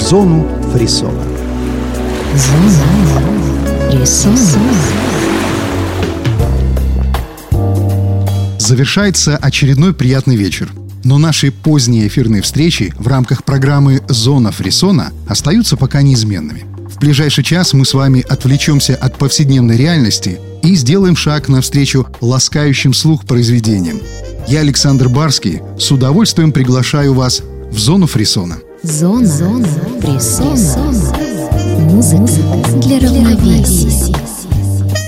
зону фрисона. Зона фрисона. Завершается очередной приятный вечер. Но наши поздние эфирные встречи в рамках программы «Зона фрисона» остаются пока неизменными. В ближайший час мы с вами отвлечемся от повседневной реальности и сделаем шаг навстречу ласкающим слух произведениям. Я, Александр Барский, с удовольствием приглашаю вас в зону фрисона. Зона, Зона фрисона. Музыка для равновесия.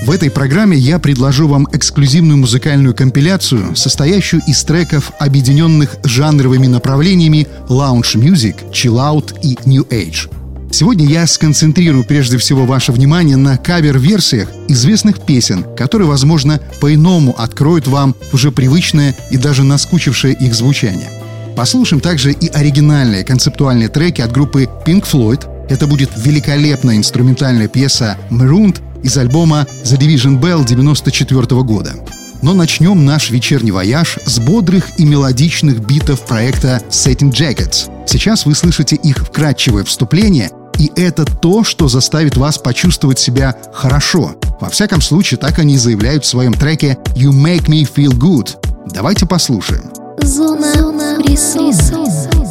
В этой программе я предложу вам эксклюзивную музыкальную компиляцию, состоящую из треков, объединенных жанровыми направлениями lounge music, chill out и new age. Сегодня я сконцентрирую прежде всего ваше внимание на кавер-версиях известных песен, которые, возможно, по-иному откроют вам уже привычное и даже наскучившее их звучание. Послушаем также и оригинальные концептуальные треки от группы Pink Floyd. Это будет великолепная инструментальная пьеса «Marooned» из альбома The Division Bell 94 года. Но начнем наш вечерний вояж с бодрых и мелодичных битов проекта Setting Jackets. Сейчас вы слышите их вкрадчивое вступление, и это то, что заставит вас почувствовать себя хорошо. Во всяком случае, так они заявляют в своем треке «You Make Me Feel Good». Давайте послушаем. Зона, Зона фрисона.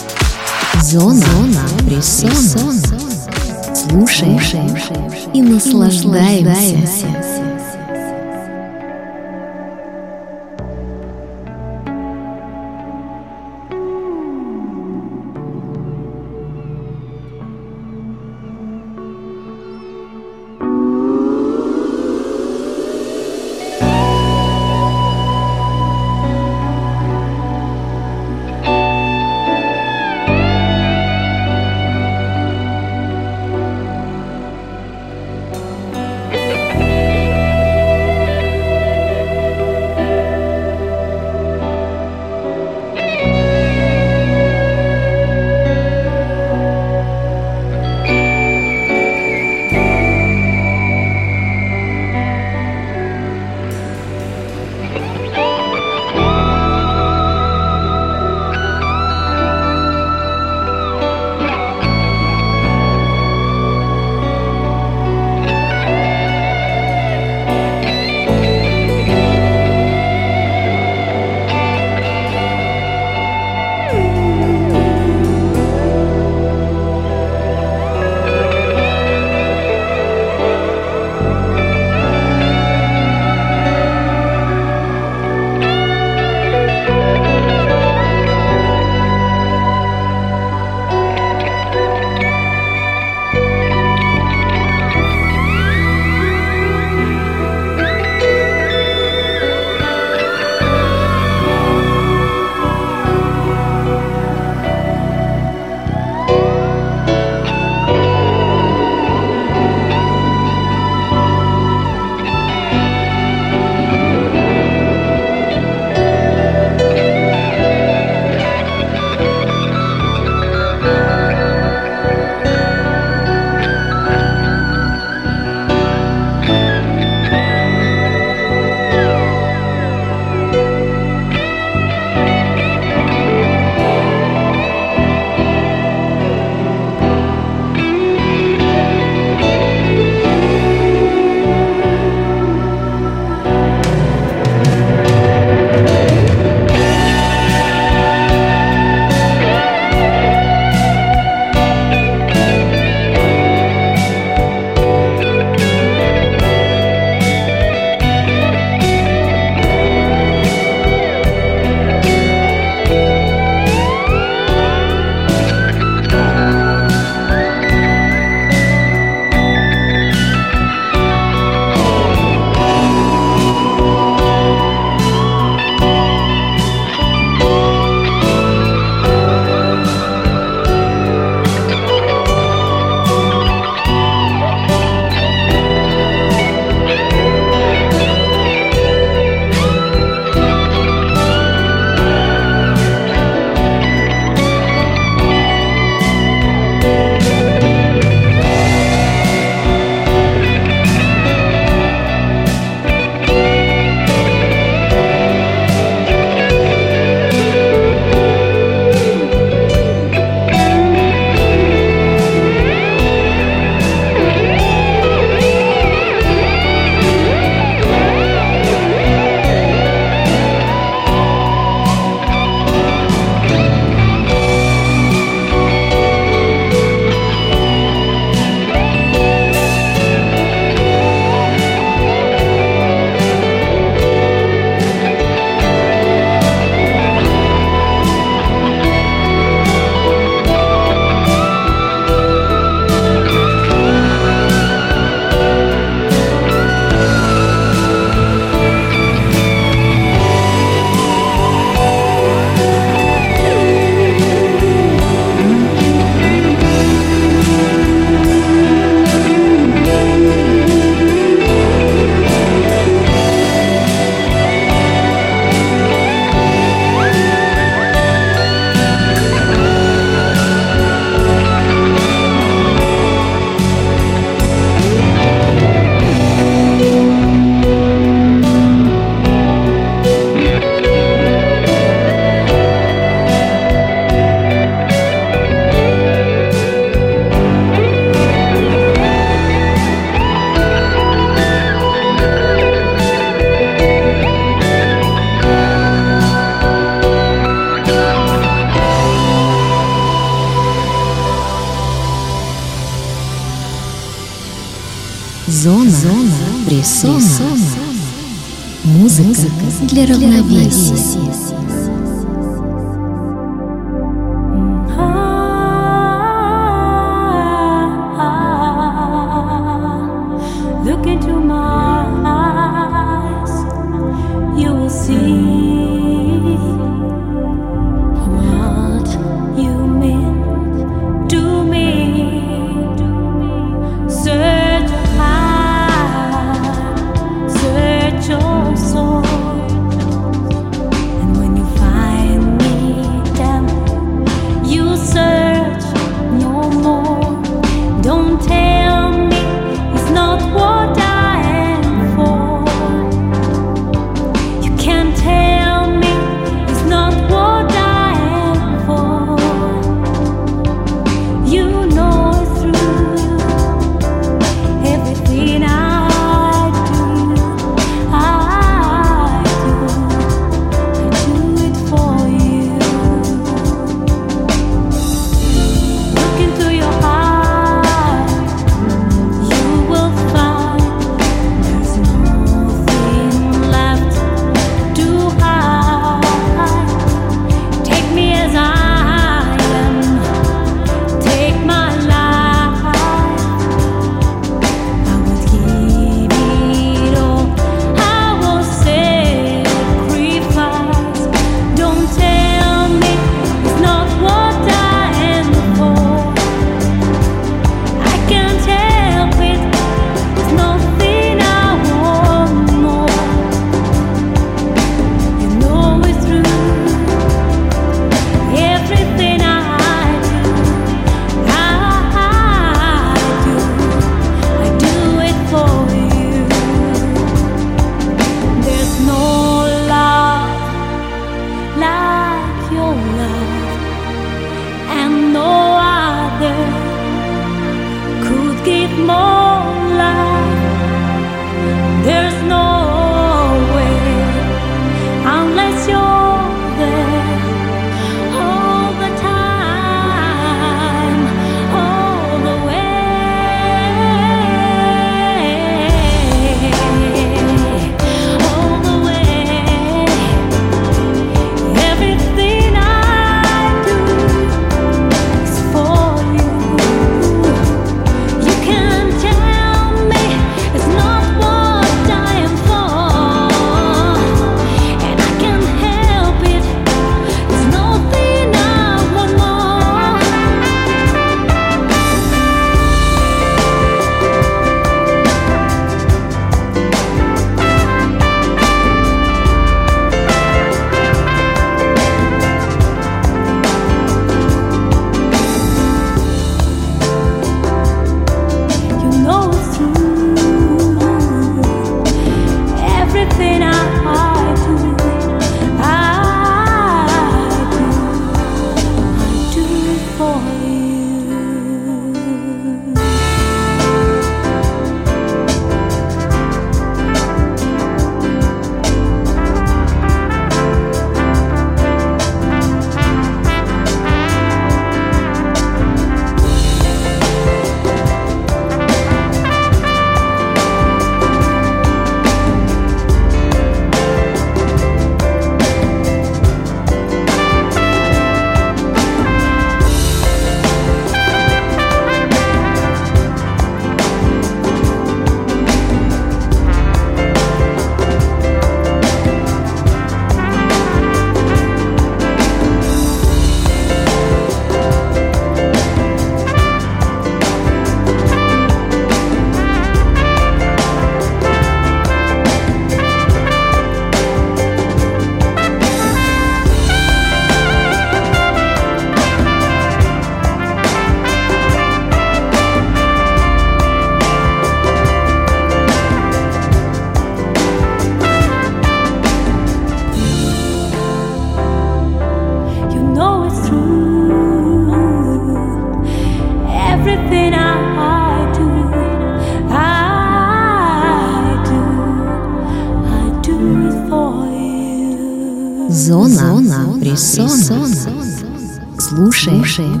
Слушаем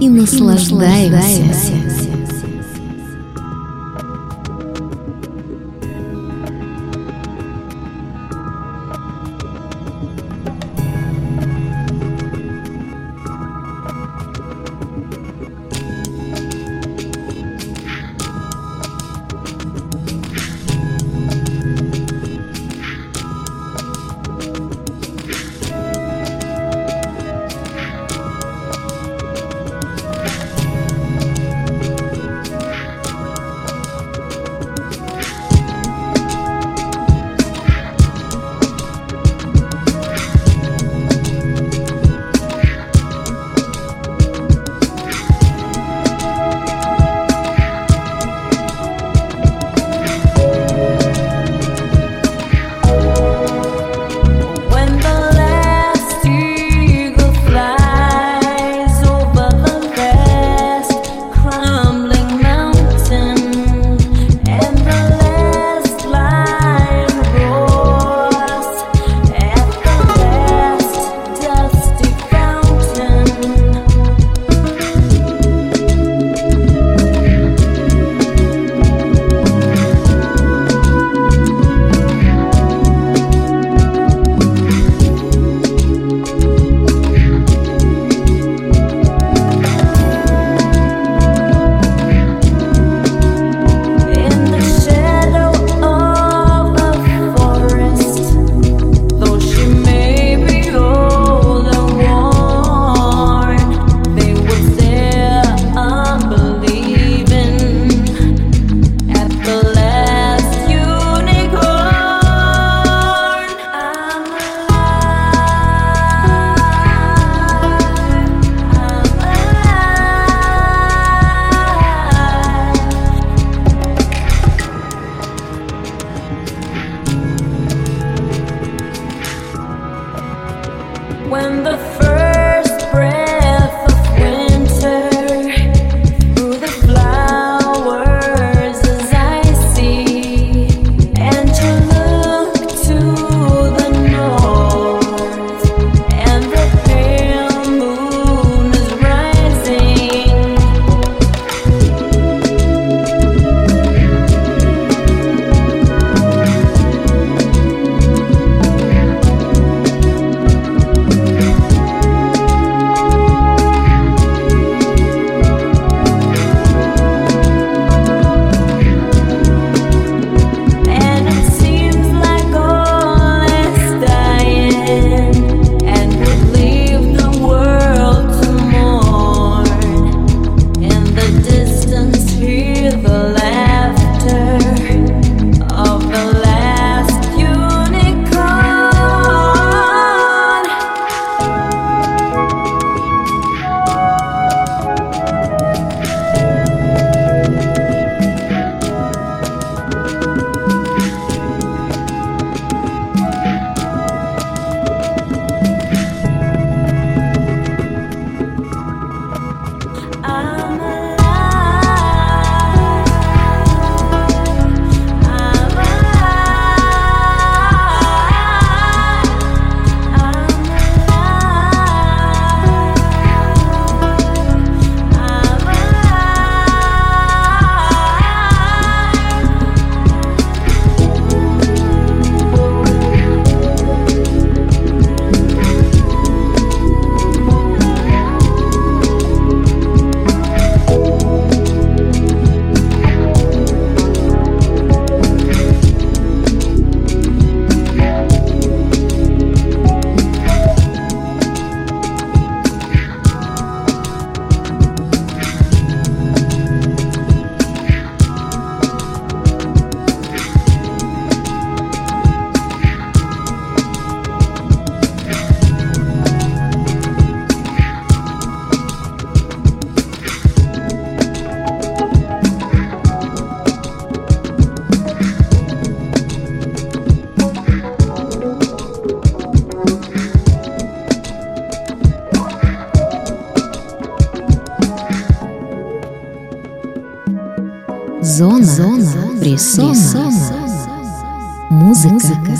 и наслаждаемся.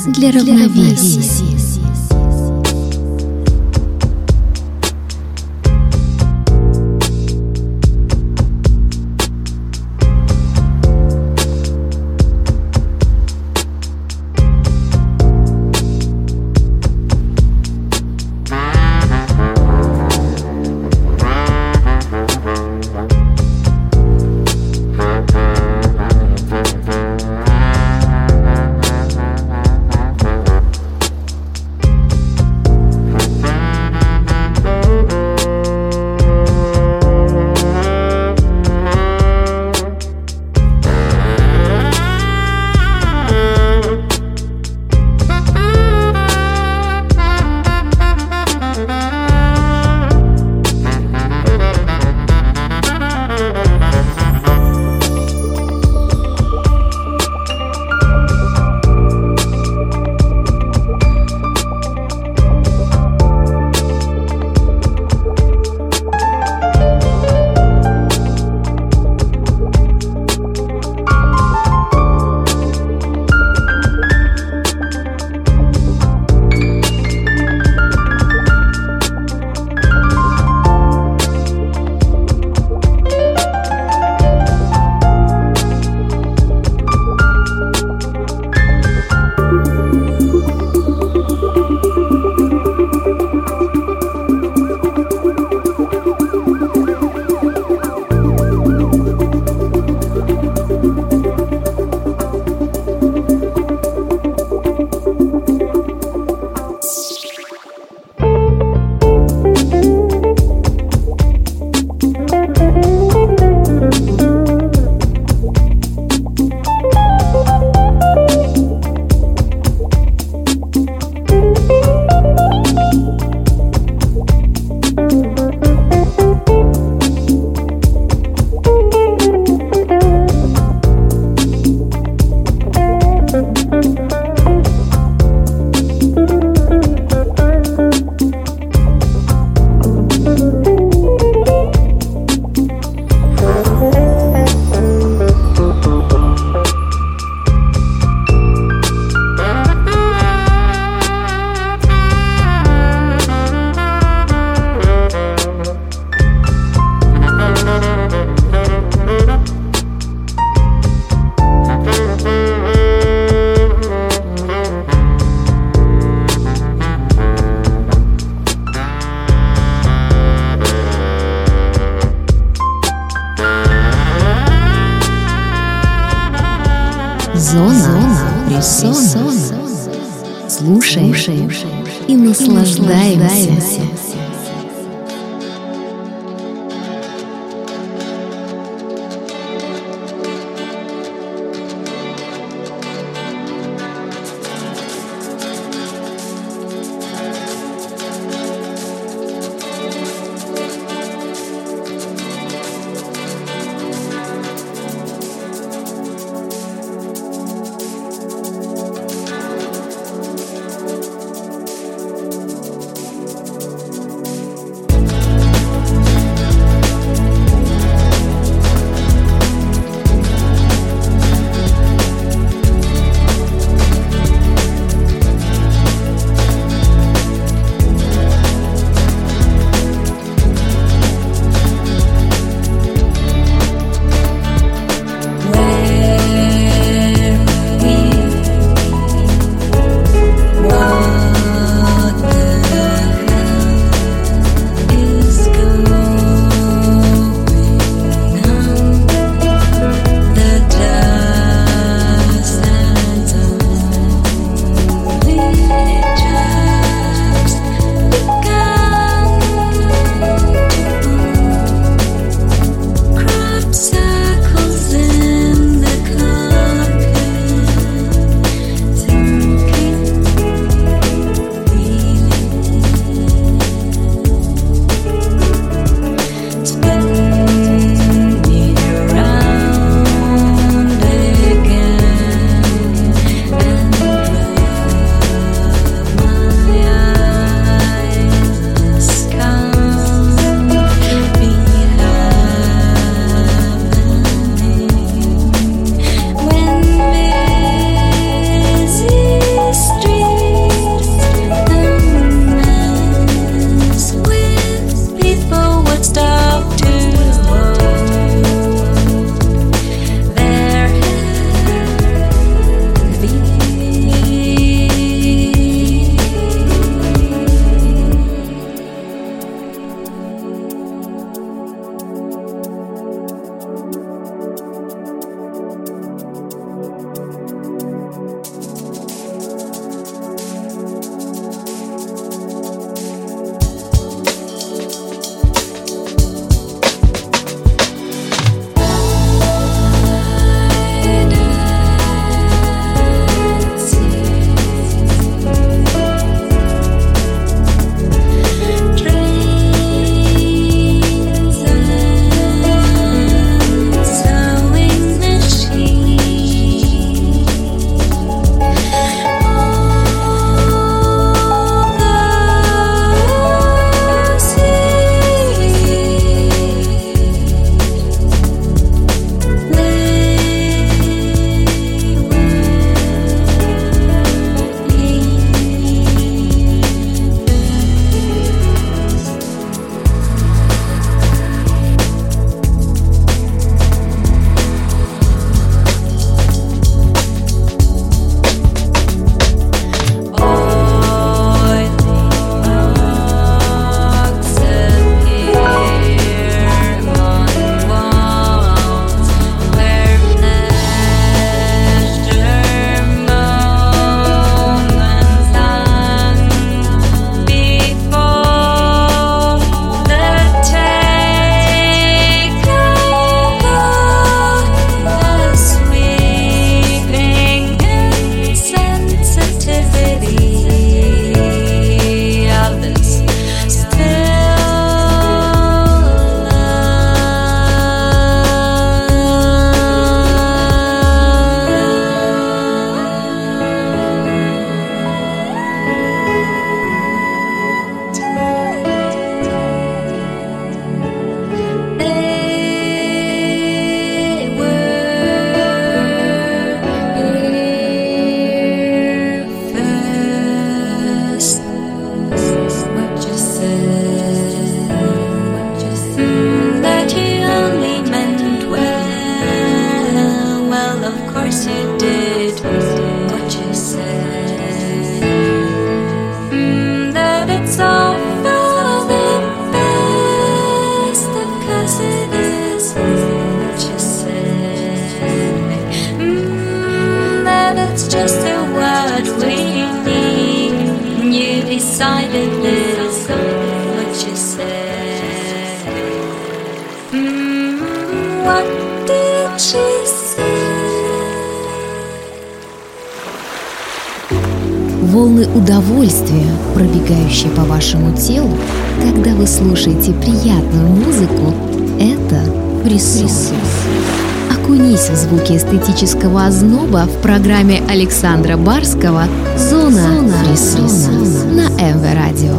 Для равновесия. You decided this, what you say. Mm, what did she say? Волны удовольствия, пробегающие по вашему телу, когда вы слушаете приятную музыку, это присутствие. Окунись в звуки эстетического озноба в программе Александра Барского «Зона, Зона Фрисона» на МВ Радио.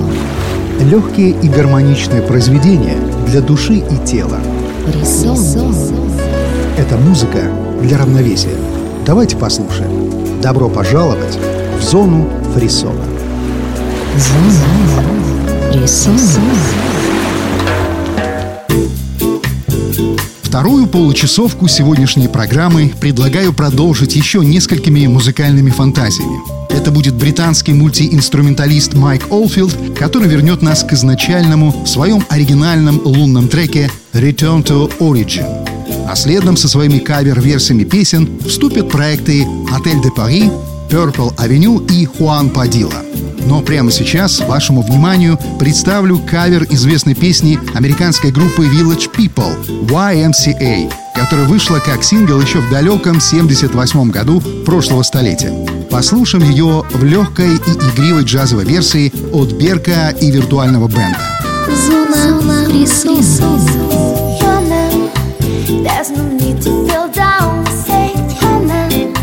Легкие и гармоничные произведения для души и тела. Фрисон. Это музыка для равновесия. Давайте послушаем. Добро пожаловать в зону фрисона. Зона. Вторую получасовку сегодняшней программы предлагаю продолжить еще несколькими музыкальными фантазиями. Это будет британский мультиинструменталист Майк Олфилд, который вернет нас к изначальному в своем оригинальном лунном треке «Return to Origin». А следом со своими кавер-версиями песен вступят проекты «Отель де Пари», «Purple Avenue» и «Хуан Падила». Но прямо сейчас вашему вниманию представлю кавер известной песни американской группы Village People YMCA, которая вышла как сингл еще в далеком 78 году прошлого столетия. Послушаем ее в легкой и игривой джазовой версии от Берка и виртуального бенда. There's no need to feel down. Say man.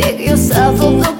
Pick yourself off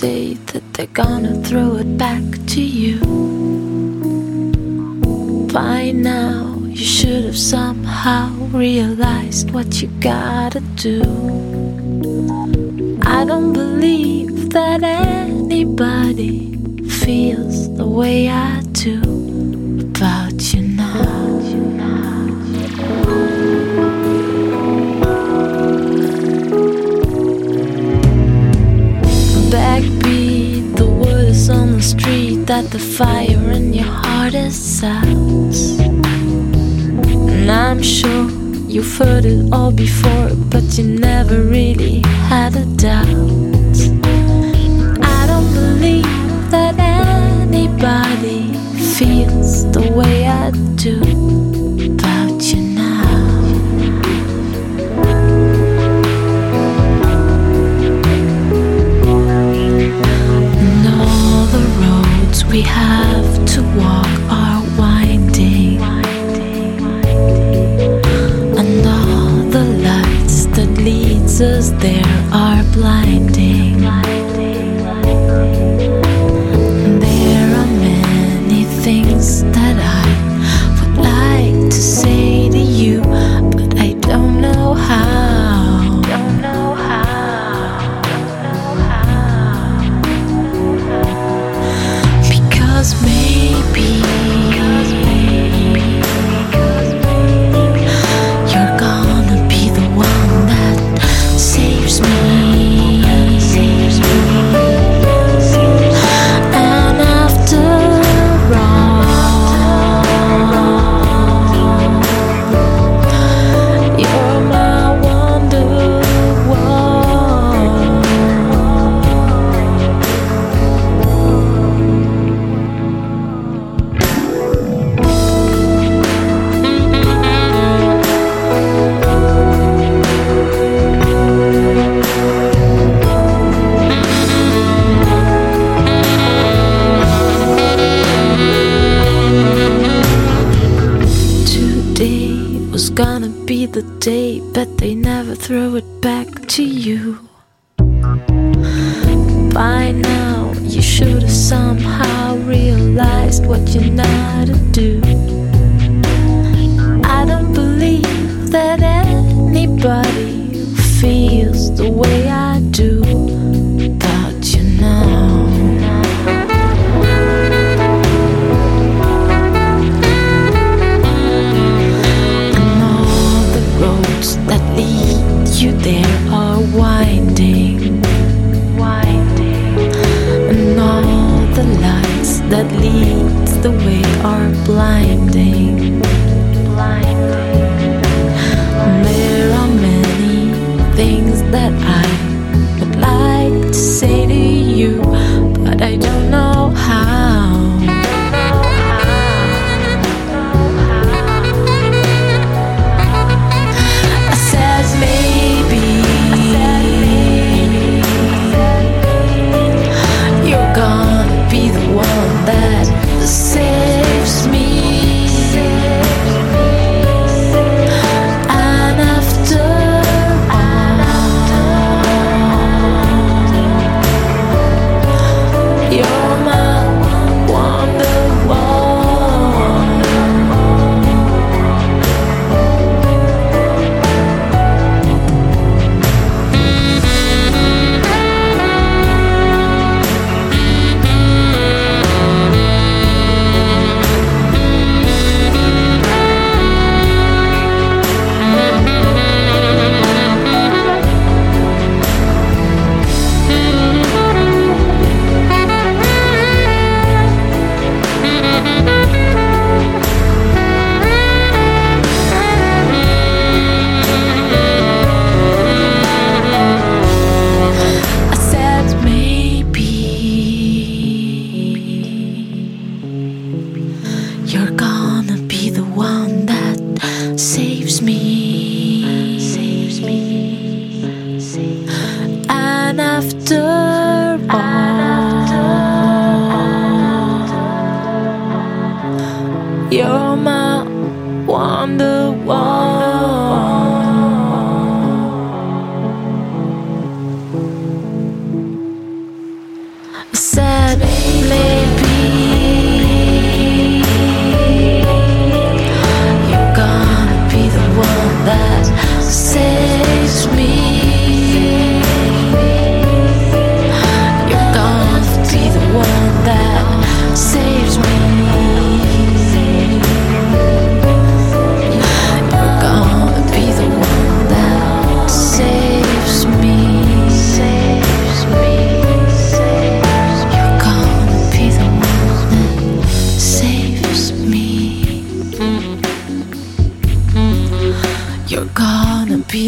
day that they're gonna throw it back to you. By now, you should have somehow realized what you gotta do. I don't believe that anybody feels the way I do about street that the fire in your heart is out. And I'm sure you've heard it all before, but you never really had a doubt. I don't believe that anybody feels the way I do there are blind.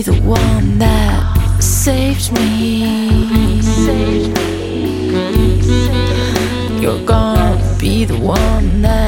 be the one that saved me. You're gonna be the one that.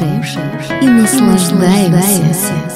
И наслаждаемся.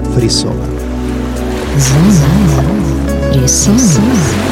фрисона. Зона фрисона.